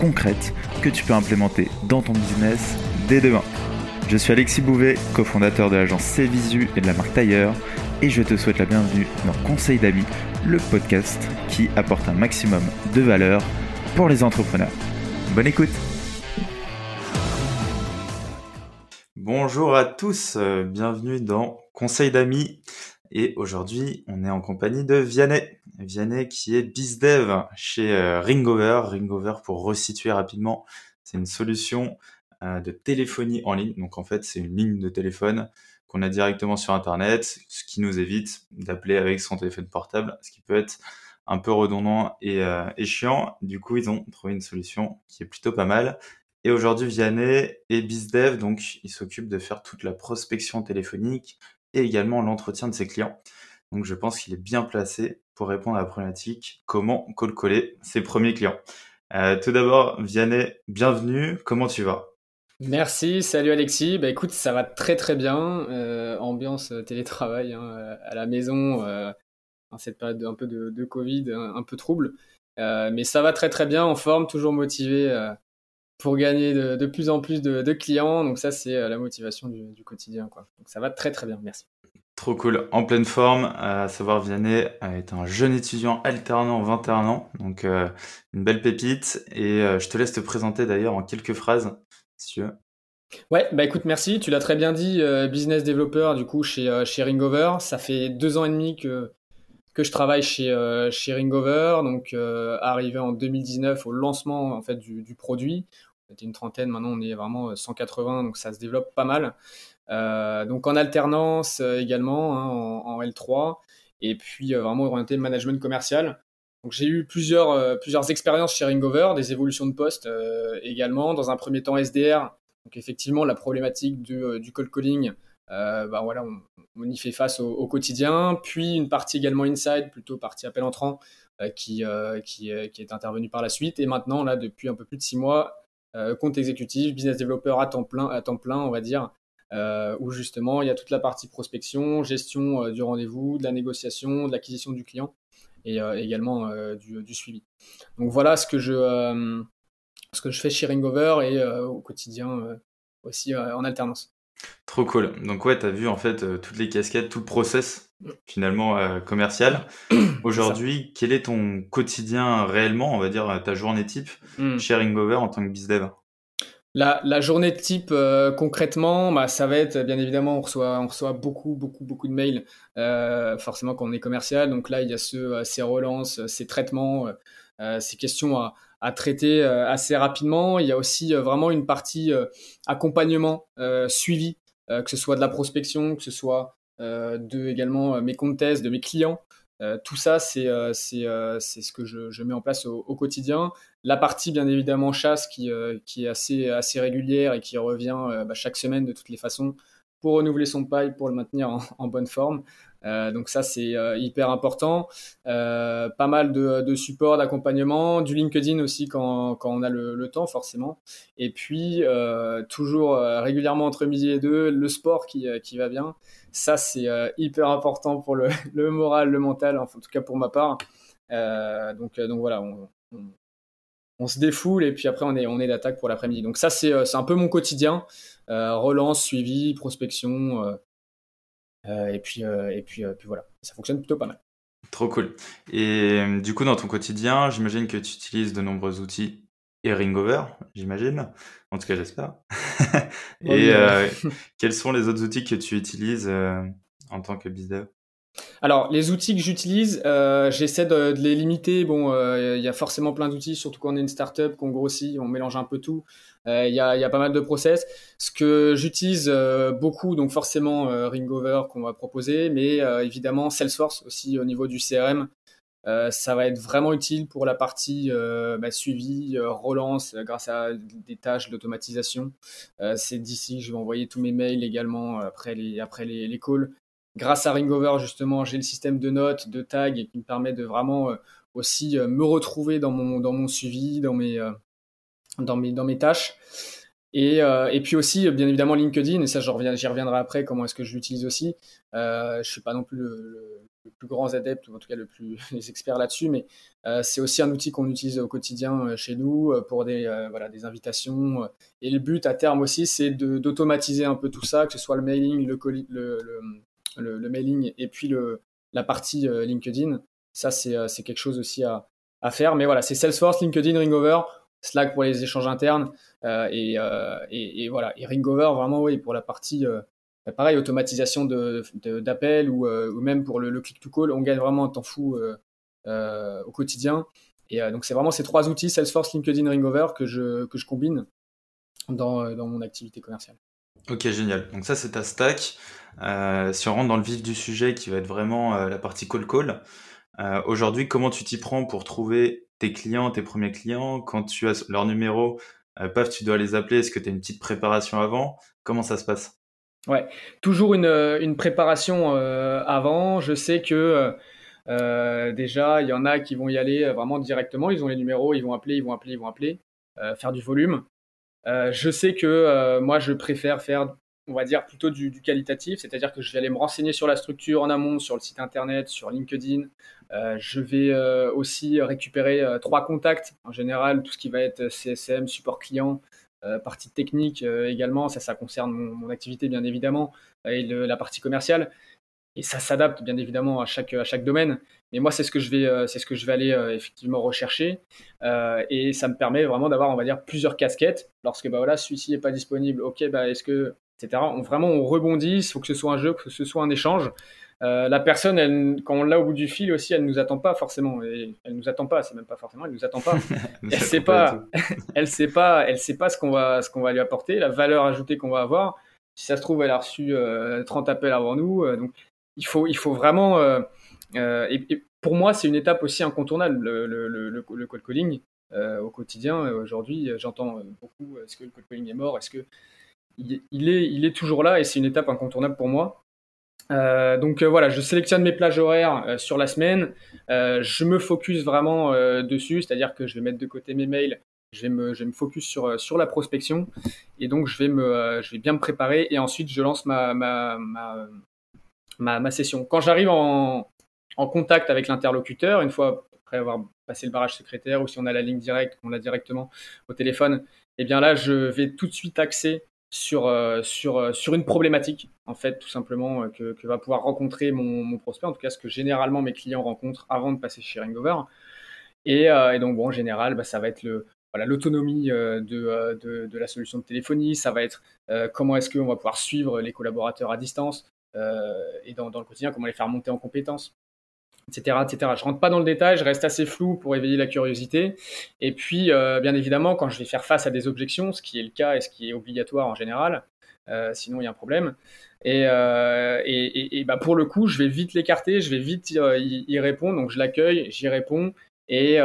concrètes que tu peux implémenter dans ton business dès demain. Je suis Alexis Bouvet, cofondateur de l'agence Cvisu et de la marque Tailleur, et je te souhaite la bienvenue dans Conseil d'amis, le podcast qui apporte un maximum de valeur pour les entrepreneurs. Bonne écoute Bonjour à tous, euh, bienvenue dans Conseil d'amis. Et aujourd'hui, on est en compagnie de Vianney. Vianney qui est BizDev chez euh, Ringover. Ringover, pour resituer rapidement, c'est une solution euh, de téléphonie en ligne. Donc en fait, c'est une ligne de téléphone qu'on a directement sur Internet, ce qui nous évite d'appeler avec son téléphone portable, ce qui peut être un peu redondant et, euh, chiant. Du coup, ils ont trouvé une solution qui est plutôt pas mal. Et aujourd'hui, Vianney et BizDev, donc, ils s'occupent de faire toute la prospection téléphonique et également l'entretien de ses clients. Donc, je pense qu'il est bien placé pour répondre à la problématique comment call coller ses premiers clients. Euh, tout d'abord, Vianney, bienvenue. Comment tu vas? Merci, salut Alexis. Bah écoute, ça va très très bien. Euh, ambiance euh, télétravail hein, à la maison, euh, cette période un peu de, Covid, un, peu trouble. mais ça va très très bien, en forme, toujours motivé pour gagner de, plus en plus de, clients. Donc ça, c'est la motivation du, quotidien. Quoi. Donc ça va très très bien, merci. Trop cool, en pleine forme, à savoir Vianney est un jeune étudiant alternant 21 ans, donc une belle pépite. Et je te laisse te présenter d'ailleurs en quelques phrases Ouais, bah écoute, merci. Tu l'as très bien dit, euh, business developer du coup chez, euh, chez Ringover. Ça fait deux ans et demi que, que je travaille chez, euh, chez Ringover. Donc, arrivé en 2019 au lancement en fait du, du produit. On était une trentaine, maintenant on est vraiment 180, donc ça se développe pas mal. donc en alternance également, hein, en, en, L3. Et puis vraiment orienté management commercial. Donc j'ai eu plusieurs, euh, plusieurs expériences chez Ringover, des évolutions de poste euh, également. Dans un premier temps SDR, donc effectivement la problématique du, euh, du cold calling, bah voilà, on, y fait face au, quotidien. Puis une partie également inside, plutôt partie appel entrant, qui, qui, qui, est intervenue par la suite. Et maintenant, là, depuis un peu plus de six mois, compte exécutif, business developer à temps plein, à temps plein on va dire, où justement il y a toute la partie prospection, gestion du rendez-vous, de la négociation, de l'acquisition du client et euh, également euh, du, suivi. Donc voilà ce que je, euh, ce que je fais chez Ringover et au quotidien aussi en alternance. Trop cool. Donc ouais, tu as vu en fait toutes les casquettes, tout le process finalement commercial. Aujourd'hui, quel est ton quotidien réellement, on va dire ta journée type hmm. chez Ringover en tant que bizdev la, la, journée de type euh, concrètement, bah, ça va être bien évidemment on reçoit, on reçoit beaucoup beaucoup beaucoup de mails euh, forcément quand on est commercial. Donc là il y a ce, euh, ces relances, ces traitements, ces questions à, à traiter assez rapidement. Il y a aussi vraiment une partie accompagnement, suivi, que ce soit de la prospection, que ce soit de également mes comptes de mes clients. Euh, tout ça, c'est euh, euh, ce que je, mets en place au, quotidien. La partie, bien évidemment, chasse qui, qui est assez, assez régulière et qui revient bah, chaque semaine de toutes les façons pour renouveler son paille, pour le maintenir en bonne forme. Euh, donc ça c'est euh, hyper important. Euh, pas mal de, de support, d'accompagnement, du LinkedIn aussi quand, quand on a le, temps forcément. Et puis toujours régulièrement entre midi et deux, le sport qui, qui va bien. Ça c'est hyper important pour le, moral, le mental, en tout cas pour ma part. donc, donc voilà, on, on, se défoule et puis après on est, on est d'attaque pour l'après-midi. Donc ça c'est un peu mon quotidien. relance, suivi, prospection, et puis, euh, et puis, euh, puis voilà, ça fonctionne plutôt pas mal. Trop cool. Et du coup, dans ton quotidien, j'imagine que tu utilises de nombreux outils et Ringover, j'imagine. En tout cas, j'espère. et quels sont les autres outils que tu utilises en tant que bizdev alors, les outils que j'utilise, euh, j'essaie de, les limiter. Bon, euh, il y a forcément plein d'outils, surtout quand on est une startup, qu'on grossit, on mélange un peu tout. Euh, il y, a, pas mal de process. Ce que j'utilise beaucoup, donc forcément Ringover qu'on va proposer, mais évidemment Salesforce aussi au niveau du CRM. ça va être vraiment utile pour la partie bah, suivi, relance, grâce à des tâches d'automatisation. c'est d'ici, je vais envoyer tous mes mails également après les, après les calls. Grâce à Ringover, justement, j'ai le système de notes, de tags qui me permet de vraiment aussi me retrouver dans mon, dans mon suivi, dans mes, dans mes, dans mes tâches. Et, euh, et, puis aussi, bien évidemment, LinkedIn, et ça, j'y reviendrai après, comment est-ce que je l'utilise aussi. Euh, je ne suis pas non plus le, plus grand adepte, ou en tout cas le plus les experts là-dessus, mais euh, c'est aussi un outil qu'on utilise au quotidien euh, chez nous euh, pour des, voilà, des invitations. Et le but à terme aussi, c'est d'automatiser un peu tout ça, que ce soit le mailing, le, le mailing et puis le, la partie LinkedIn. Ça, c'est quelque chose aussi à, faire. Mais voilà, c'est Salesforce, LinkedIn, Ringover Slack pour les échanges internes euh, euh, et, voilà. Et Ringover, vraiment, oui, pour la partie, euh, pareil, automatisation d'appels ou, même pour le, click-to-call, on gagne vraiment un temps fou au quotidien. Et donc, c'est vraiment ces trois outils, Salesforce, LinkedIn, Ringover, que je, combine dans mon activité commerciale. Ok, génial. Donc ça, c'est ta stack. si on rentre dans le vif du sujet, qui va être vraiment la partie call-call, aujourd'hui, comment tu t'y prends pour trouver tes clients, tes premiers clients, quand tu as leur numéro, euh, paf, tu dois les appeler. Est-ce que tu as une petite préparation avant? Comment ça se passe? Ouais, toujours une, euh, une préparation euh, avant. Je sais que déjà, il y en a qui vont y aller vraiment directement. Ils ont les numéros, ils vont appeler, ils vont appeler, ils vont appeler, faire du volume. Je sais que moi, je préfère faire on va dire plutôt du, qualitatif, c'est-à-dire que je vais aller me renseigner sur la structure en amont, sur le site internet, sur LinkedIn. Euh, je vais euh, aussi récupérer euh, trois contacts, en général tout ce qui va être CSM, support client, partie technique également, ça ça concerne mon, activité bien évidemment, et la partie commerciale. Et ça s'adapte bien évidemment à chaque, à chaque domaine. Mais moi, c'est ce que je vais, c'est ce que je vais aller effectivement rechercher. et ça me permet vraiment d'avoir, on va dire, plusieurs casquettes. Lorsque bah, voilà, celui-ci n'est pas disponible, ok, bah, est-ce que on, vraiment, on rebondit, il faut que ce soit un jeu, que ce soit un échange. Euh, la personne, elle, quand on l'a au bout du fil aussi, elle nous attend pas forcément. Et elle nous attend pas, c'est même pas forcément, elle nous attend pas. elle sait pas, elle sait pas, elle sait pas ce qu'on va, ce qu'on va lui apporter, la valeur ajoutée qu'on va avoir. Si ça se trouve, elle a reçu 30 euh, appels avant nous. Euh, donc, il faut, il faut vraiment. Et, pour moi, c'est une étape aussi incontournable, le, le, call calling au quotidien. Aujourd'hui, j'entends beaucoup est-ce que le call calling est mort? Est-ce que il, est, il est toujours là? Et c'est une étape incontournable pour moi. Euh, donc euh, voilà, je sélectionne mes plages horaires euh, sur la semaine. je me focus vraiment dessus, c'est-à-dire que je vais mettre de côté mes mails. Je vais me, je me focus sur, sur la prospection et donc je vais, me, je vais bien me préparer et ensuite je lance ma, ma, session. Quand j'arrive en, contact avec l'interlocuteur, une fois après avoir passé le barrage secrétaire ou si on a la ligne directe, on l'a directement au téléphone, eh bien là je vais tout de suite axer sur, euh, sur, euh, sur une problématique, en fait, tout simplement, euh, que, que va pouvoir rencontrer mon, prospect, en tout cas ce que généralement mes clients rencontrent avant de passer chez Ringover. Et, et donc, bon, en général, bah, ça va être le, voilà, l'autonomie de, de, de, la solution de téléphonie, ça va être comment est-ce qu'on va pouvoir suivre les collaborateurs à distance, et dans, le quotidien, comment les faire monter en compétences etc., etc. Je rentre pas dans le détail, je reste assez flou pour éveiller la curiosité. Et puis, euh, bien évidemment, quand je vais faire face à des objections, ce qui est le cas et ce qui est obligatoire en général, euh, sinon il y a un problème. Et, euh, et, et, bah pour le coup, je vais vite l'écarter, je vais vite y, y répondre. Donc je l'accueille, j'y réponds euh, et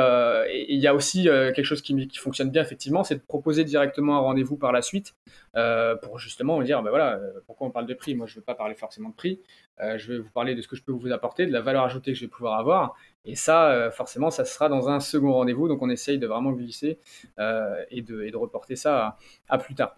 il y a aussi euh, quelque chose qui, fonctionne bien effectivement, c'est de proposer directement un rendez-vous par la suite euh, pour justement dire, ben voilà, pourquoi on parle de prix? Moi, je ne veux pas parler forcément de prix. je vais vous parler de ce que je peux vous apporter, de la valeur ajoutée que je vais pouvoir avoir. Et ça, forcément, ça sera dans un second rendez-vous. Donc, on essaye de vraiment glisser et de, reporter ça à, plus tard.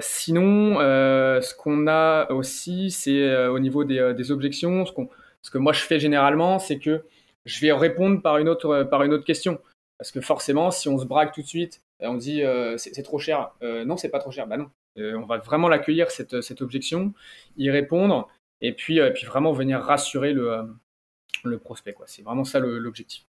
sinon, ce qu'on a aussi, c'est au niveau des, objections. Ce, que moi je fais généralement, c'est que je vais répondre par une autre, par une autre question. Parce que forcément, si on se braque tout de suite, on dit euh, c'est trop cher. Euh, non, c'est pas trop cher. Bah non. Euh, on va vraiment l'accueillir, cette, cette, objection, y répondre, et puis, puis vraiment venir rassurer le, le prospect. C'est vraiment ça l'objectif.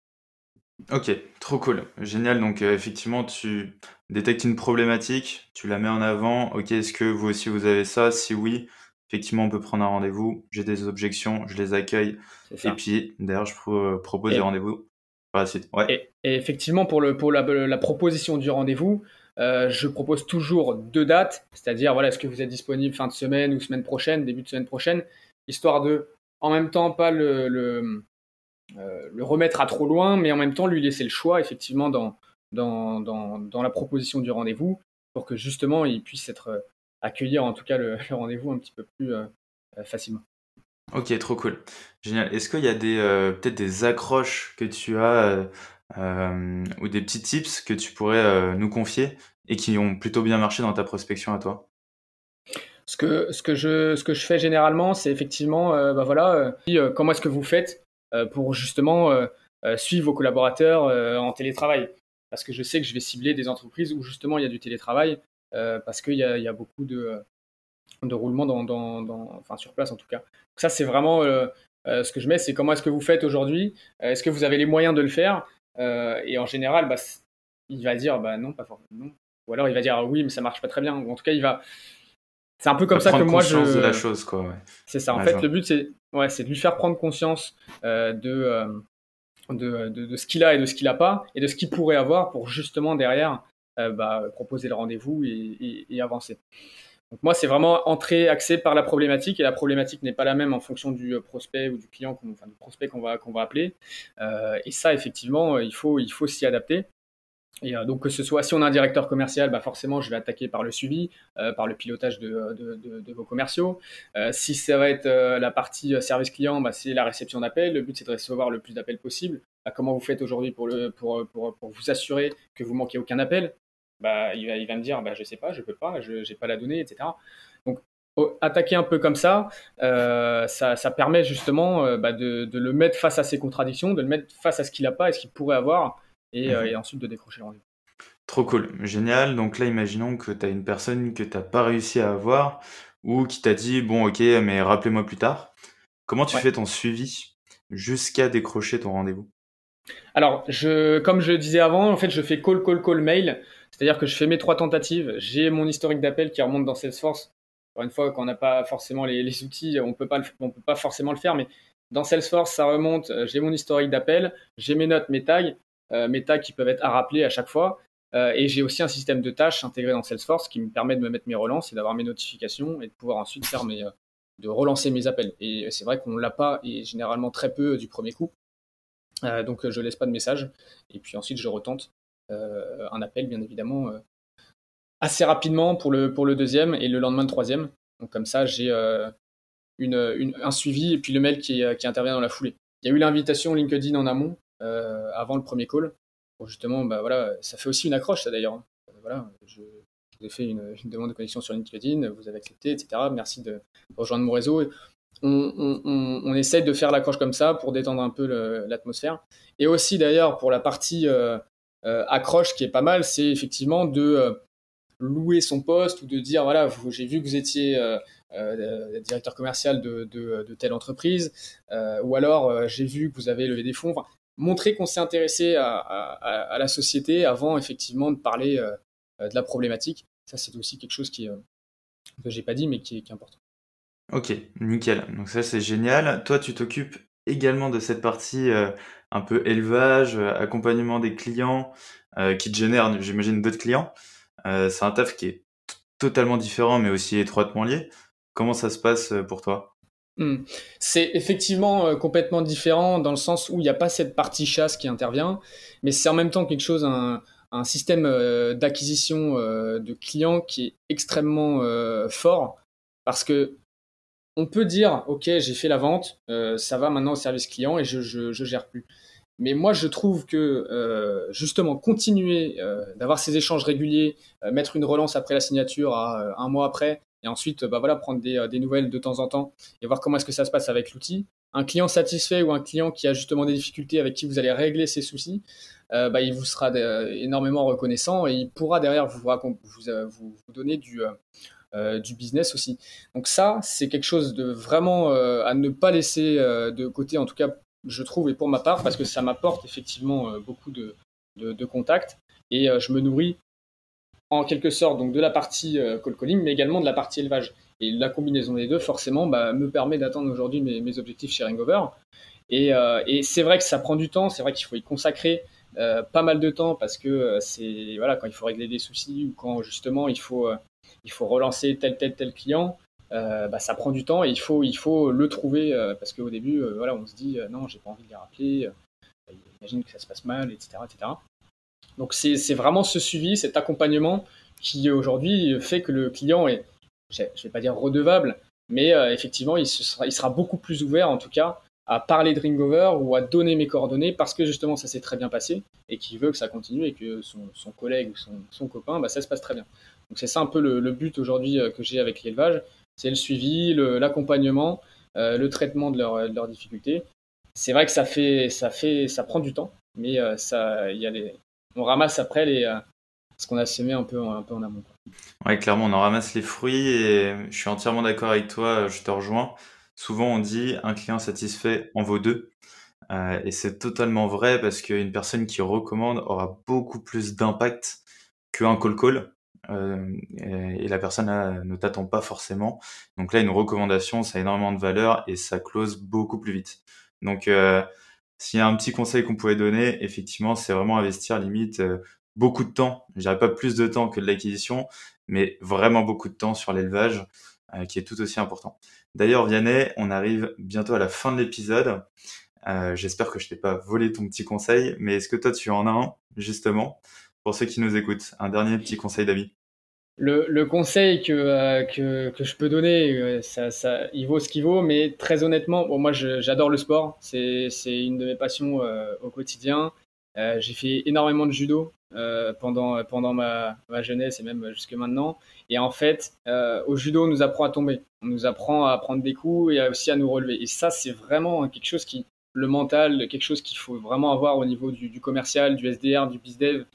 Ok, trop cool. Génial. Donc, effectivement, tu détectes une problématique, tu la mets en avant. Ok, est-ce que vous aussi vous avez ça? Si oui, effectivement, on peut prendre un rendez-vous. J'ai des objections, je les accueille. Et puis, d'ailleurs, je propose des rendez-vous par la suite. Et, effectivement, pour, le, pour la, proposition du rendez-vous, euh, je propose toujours deux dates, c'est-à-dire, voilà, est-ce que vous êtes disponible fin de semaine ou semaine prochaine, début de semaine prochaine, histoire de, en même temps, pas le, le remettre à trop loin, mais en même temps lui laisser le choix effectivement dans, dans, dans, la proposition du rendez-vous pour que justement il puisse être accueillir en tout cas le, rendez-vous un petit peu plus facilement. Ok, trop cool. Génial. Est-ce qu'il y a des peut-être des accroches que tu as ou des petits tips que tu pourrais nous confier et qui ont plutôt bien marché dans ta prospection à toi? Ce que, ce, que je, ce que je fais généralement, c'est effectivement, bah voilà, comment est-ce que vous faites pour justement suivre vos collaborateurs en télétravail? Parce que je sais que je vais cibler des entreprises où justement il y a du télétravail, parce qu'il y a, y a, beaucoup de, de roulement dans, dans, dans, enfin, sur place en tout cas. Donc ça, c'est vraiment ce que je mets, c'est comment est-ce que vous faites aujourd'hui? Est-ce que vous avez les moyens de le faire? Et en général, bah, il va dire bah non, pas forcément. Ou alors il va dire oui, mais ça marche pas très bien. Ou en tout cas, il va c'est un peu comme ça que moi je. de la chose, quoi. C'est ça. En fait, le but, c'est ouais, de lui faire prendre conscience euh, euh, de, de, de, ce qu'il a et de ce qu'il n'a pas, et de ce qu'il pourrait avoir pour justement derrière euh, bah, proposer le rendez-vous et, avancer. Donc moi, c'est vraiment entrer axé par la problématique, et la problématique n'est pas la même en fonction du prospect ou du client, enfin du prospect qu'on va, qu'on va appeler. et ça, effectivement, il faut, il faut s'y adapter. Et euh, donc que ce soit si on a un directeur commercial, bah forcément je vais attaquer par le suivi, euh, par le pilotage de, vos commerciaux. Euh, si ça va être euh, la partie service client, bah, c'est la réception d'appels. Le but c'est de recevoir le plus d'appels possible. Comment vous faites aujourd'hui pour, pour, pour, pour, vous assurer que vous manquez aucun appel? Bah, il, va, il va me dire bah, je sais pas, je peux pas, je n'ai pas la donnée, etc. Donc attaquer un peu comme ça, ça, ça, permet justement bah, de, de, le mettre face à ses contradictions, de le mettre face à ce qu'il n'a pas et ce qu'il pourrait avoir euh, mhm. et, ensuite de décrocher le rendez-vous. Trop cool, génial. Donc là, imaginons que tu as une personne que tu n'as pas réussi à avoir ou qui t'a dit bon ok mais rappelez-moi plus tard. Comment tu fais ton suivi jusqu'à décrocher ton rendez-vous? Alors, je, comme je disais avant, en fait, je fais call, call, call, mail. C'est-à-dire que je fais mes trois tentatives. J'ai mon historique d'appel qui remonte dans Salesforce. Encore une fois, quand on n'a pas forcément les, outils, on on peut pas forcément le faire, mais dans Salesforce, ça remonte. J'ai mon historique d'appel, j'ai mes notes, mes tags, euh, mes tags qui peuvent être à rappeler à chaque fois. Euh, et j'ai aussi un système de tâches intégré dans Salesforce qui me permet de me mettre mes relances et d'avoir mes notifications et de pouvoir ensuite faire mes, euh, de relancer mes appels. Et c'est vrai qu'on ne l'a pas et généralement très peu du premier coup. Donc je laisse pas de message. Et puis ensuite je retente un appel bien évidemment assez rapidement pour le, pour le deuxième et le lendemain le troisième. Donc comme ça j'ai une, un suivi et puis le mail qui, intervient dans la foulée. Il y a eu l'invitation LinkedIn en amont euh, avant le premier call. Pour justement, bah, voilà, ça fait aussi une accroche, ça d'ailleurs. Hein. Euh, voilà, je, vous ai fait une, demande de connexion sur LinkedIn, vous avez accepté, etc. Merci de rejoindre mon réseau. On, essaie de faire l'accroche comme ça pour détendre un peu l'atmosphère. Et aussi d'ailleurs pour la partie euh, accroche qui est pas mal, c'est effectivement de louer son poste ou de dire voilà, j'ai vu que vous étiez directeur commercial de, telle entreprise, ou alors j'ai vu que vous avez levé des fonds montrer qu'on s'est intéressé à, la société avant effectivement de parler euh, de la problématique. Ça, c'est aussi quelque chose qui, euh, que j'ai pas dit, mais qui est, important. Ok, nickel. Donc ça, c'est génial. Toi, tu t'occupes également de cette partie euh, un peu élevage, accompagnement des clients, qui te génère, j'imagine, d'autres clients. c'est un taf qui est totalement différent, mais aussi étroitement lié. Comment ça se passe pour toi? Hmm. C'est effectivement euh, complètement différent dans le sens où il n'y a pas cette partie chasse qui intervient, mais c'est en même temps quelque chose, un, système euh, d'acquisition euh, de clients qui est extrêmement fort parce que on peut dire, ok, j'ai fait la vente, ça va maintenant au service client et je, je, gère plus. Mais moi, je trouve que justement continuer d'avoir ces échanges réguliers, mettre une relance après la signature à un mois après, et ensuite bah voilà, prendre euh, des, nouvelles de temps en temps et voir comment est-ce que ça se passe avec l'outil. Un client satisfait ou un client qui a justement des difficultés avec qui vous allez régler ses soucis, euh, bah, il vous sera euh, énormément reconnaissant et il pourra derrière vous, vous, donner du, du business aussi. Donc ça, c'est quelque chose de vraiment à ne pas laisser de côté, en tout cas je trouve, et pour ma part, parce que ça m'apporte effectivement beaucoup de, de contacts et je me nourris en quelque sorte donc de la partie euh, call calling, mais également de la partie élevage. Et la combinaison des deux, forcément, bah, me permet d'atteindre aujourd'hui mes, objectifs chez Ringover. Et, euh, et c'est vrai que ça prend du temps, c'est vrai qu'il faut y consacrer euh, pas mal de temps parce que c'est voilà quand il faut régler des soucis ou quand justement il faut il faut relancer tel tel tel client. bah, ça prend du temps et il faut, il faut le trouver parce qu'au début, voilà, on se dit non, j'ai pas envie de les rappeler, imagine que ça se passe mal, etc. etc. Donc c'est vraiment ce suivi, cet accompagnement qui aujourd'hui fait que le client est, je ne vais pas dire redevable, mais effectivement, il, sera, il sera beaucoup plus ouvert en tout cas à parler de Ringover ou à donner mes coordonnées parce que justement ça s'est très bien passé et qu'il veut que ça continue et que son, collègue ou son, copain, bah, ça se passe très bien. Donc c'est ça un peu le, but aujourd'hui euh, que j'ai avec l'élevage, c'est le suivi, l'accompagnement, euh, le traitement de, leurs difficultés. C'est vrai que ça fait, ça fait, ça prend du temps, mais euh, ça, y a les, on ramasse après ce qu'on a semé un peu, en amont. Ouais, clairement, on en ramasse les fruits et je suis entièrement d'accord avec toi, je te rejoins. Souvent, on dit un client satisfait en vaut deux. Euh, et c'est totalement vrai parce qu'une personne qui recommande aura beaucoup plus d'impact qu'un call call. Euh, et, la personne ne t'attend pas forcément. Donc là, une recommandation, ça a énormément de valeur et ça close beaucoup plus vite. Donc, euh, s'il y a un petit conseil qu'on pouvait donner, effectivement, c'est vraiment investir limite beaucoup de temps. Je dirais pas plus de temps que de l'acquisition, mais vraiment beaucoup de temps sur l'élevage, qui est tout aussi important. D'ailleurs, Vianney, on arrive bientôt à la fin de l'épisode. Euh, j'espère que je t'ai pas volé ton petit conseil, mais est-ce que toi tu en as un, justement, pour ceux qui nous écoutent Un dernier petit conseil d'amis le, conseil que, euh, que, que, je peux donner, euh, ça, ça, il vaut ce qu'il vaut, mais très honnêtement, bon, moi j'adore le sport, c'est une de mes passions au quotidien. J'ai fait énormément de judo pendant, pendant ma, ma, jeunesse et même jusque maintenant. Et en fait, au judo, on nous apprend à tomber, on nous apprend à prendre des coups et aussi à nous relever. Et ça, c'est vraiment quelque chose qui, le mental, quelque chose qu'il faut vraiment avoir au niveau du, commercial, du SDR, du bizdev.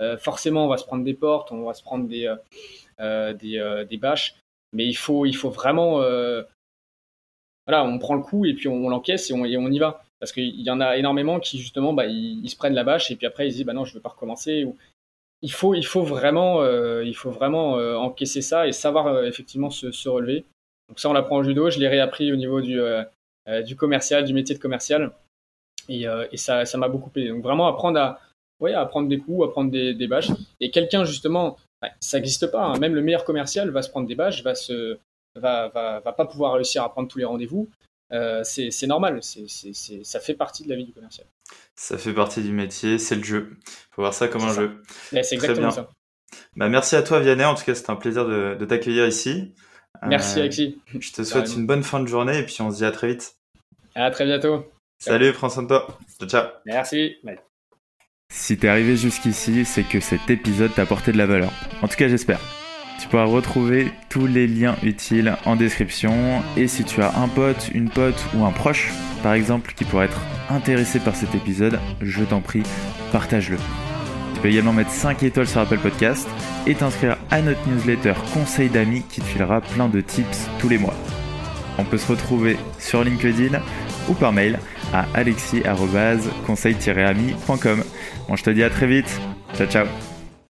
Euh, forcément, on va se prendre des portes, on va se prendre des, euh, euh, des, bâches, mais il faut, il faut vraiment. voilà, on prend le coup et puis on, l'encaisse et on, y va. Parce qu'il y en a énormément qui, justement, bah, ils, se prennent la bâche et puis après ils se disent bah non, je ne veux pas recommencer. Il, faut, il faut vraiment, il faut vraiment encaisser ça et savoir effectivement se, relever. Donc, ça, on l'apprend au judo. Je l'ai réappris au niveau du du commercial, du métier de commercial. Et, euh, ça, m'a beaucoup aidé. Donc vraiment apprendre à, ouais, à prendre des coups, à prendre des, des bâches. Et quelqu'un justement, ça n'existe pas. Hein. Même le meilleur commercial va se prendre des bâches, va se, va, va, va pas pouvoir réussir à prendre tous les rendez-vous. Euh, c'est normal, c'est ça fait partie de la vie du commercial. Ça fait partie du métier, c'est le jeu. Il faut voir ça comme un jeu. C'est exactement ça. Bah, merci à toi Vianney, en tout cas c'était un plaisir de, de t'accueillir ici. Merci Alexis. Je te souhaite une bonne fin de journée et puis on se dit à très vite. À très bientôt. Salut, prends soin de toi. Ciao, ciao. Merci. Si t'es arrivé jusqu'ici, c'est que cet épisode t'a apporté de la valeur. En tout cas, j'espère. Tu pourras retrouver tous les liens utiles en description. Et si tu as un pote, une pote ou un proche, par exemple, qui pourrait être intéressé par cet épisode, je t'en prie, partage-le. Tu peux également mettre 5 étoiles sur Apple Podcast et t'inscrire à notre newsletter Conseil d'amis qui te filera plein de tips tous les mois. On peut se retrouver sur LinkedIn ou par mail à alexis-conseil-ami.com. Bon, je te dis à très vite. Ciao, ciao.